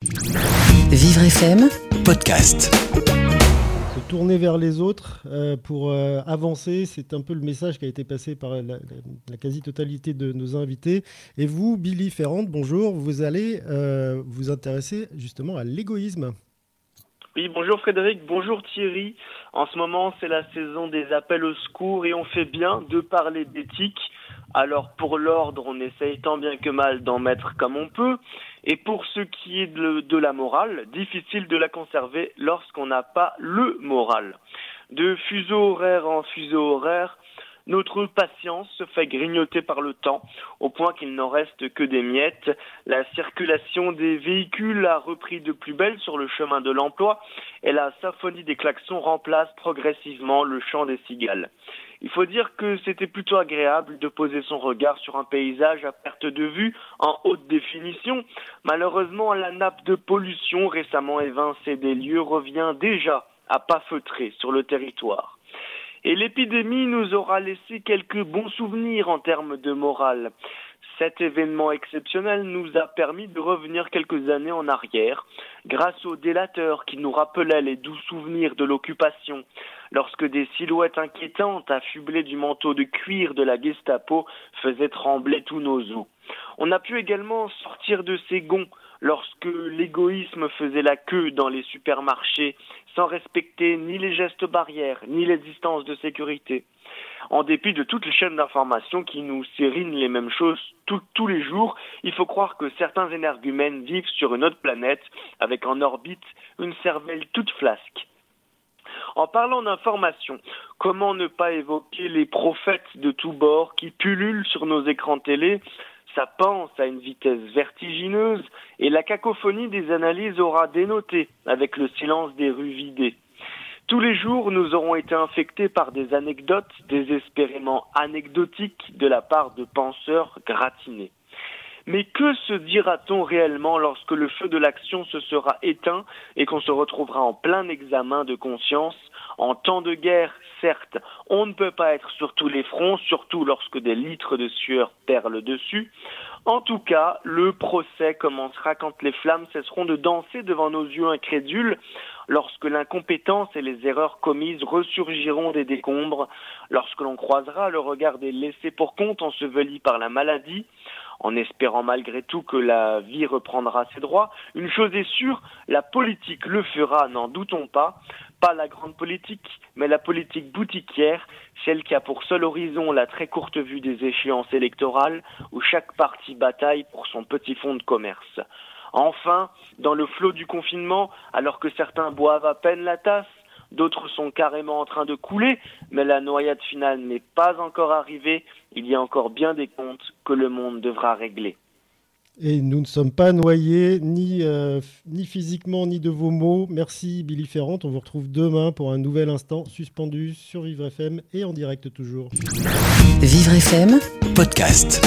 Vivre FM, podcast. Se tourner vers les autres euh, pour euh, avancer, c'est un peu le message qui a été passé par la, la- la quasi-totalité de nos invités. Et vous, Billy Ferrand, bonjour, vous allez euh, vous intéresser justement à l'égoïsme. Oui, bonjour Frédéric, bonjour Thierry. En ce moment, c'est la saison des appels au secours et on fait bien de parler d'éthique. Alors pour l'ordre, on essaye tant bien que mal d'en mettre comme on peut. Et pour ce qui est de, la morale, difficile de la conserver lorsqu'on n'a pas le moral. De fuseau horaire en fuseau horaire, notre patience se fait grignoter par le temps, au point qu'il n'en reste que des miettes. La circulation des véhicules a repris de plus belle sur le chemin de l'emploi, et la symphonie des klaxons remplace progressivement le chant des cigales. Il faut dire que c'était plutôt agréable de poser son regard sur un paysage à perte de vue en haute définition. Malheureusement, la nappe de pollution récemment évincée des lieux revient déjà à pas feutrer sur le territoire. Et l'épidémie nous aura laissé quelques bons souvenirs en termes de morale. Cet événement exceptionnel nous a permis de revenir quelques années en arrière, grâce aux délateurs qui nous rappelaient les doux souvenirs de l'occupation, lorsque des silhouettes inquiétantes affublées du manteau de cuir de la Gestapo faisaient trembler tous nos os. On a pu également sortir de ces gonds lorsque l'égoïsme faisait la queue dans les supermarchés sans respecter ni les gestes barrières, ni les distances de sécurité. En dépit de toutes les chaînes d'information qui nous sérinent les mêmes choses tous les jours, il faut croire que certains énergumènes vivent sur une autre planète, avec en orbite une cervelle toute flasque. En parlant d'information, comment ne pas évoquer les prophètes de tous bords qui pullulent sur nos écrans télé ça pense à une vitesse vertigineuse et la cacophonie des analyses aura dénoté avec le silence des rues vidées. Tous les jours, nous aurons été infectés par des anecdotes désespérément anecdotiques de la part de penseurs gratinés. Mais que se dira-t-on réellement lorsque le feu de l'action se sera éteint et qu'on se retrouvera en plein examen de conscience En temps de guerre, certes, on ne peut pas être sur tous les fronts, surtout lorsque des litres de sueur perlent dessus. En tout cas, le procès commencera quand les flammes cesseront de danser devant nos yeux incrédules, lorsque l'incompétence et les erreurs commises ressurgiront des décombres, lorsque l'on croisera le regard des laissés pour compte ensevelis par la maladie, en espérant malgré tout que la vie reprendra ses droits. Une chose est sûre, la politique le fera, n'en doutons pas. Pas la grande politique, mais la politique boutiquière, celle qui a pour seul horizon la très courte vue des échéances électorales, où chaque parti bataille pour son petit fonds de commerce. Enfin, dans le flot du confinement, alors que certains boivent à peine la tasse, d'autres sont carrément en train de couler, mais la noyade finale n'est pas encore arrivée, il y a encore bien des comptes que le monde devra régler. Et nous ne sommes pas noyés, ni, euh, ni physiquement, ni de vos mots. Merci, Billy Ferrand. On vous retrouve demain pour un nouvel instant suspendu sur Vivre FM et en direct toujours. Vivre FM, Podcast.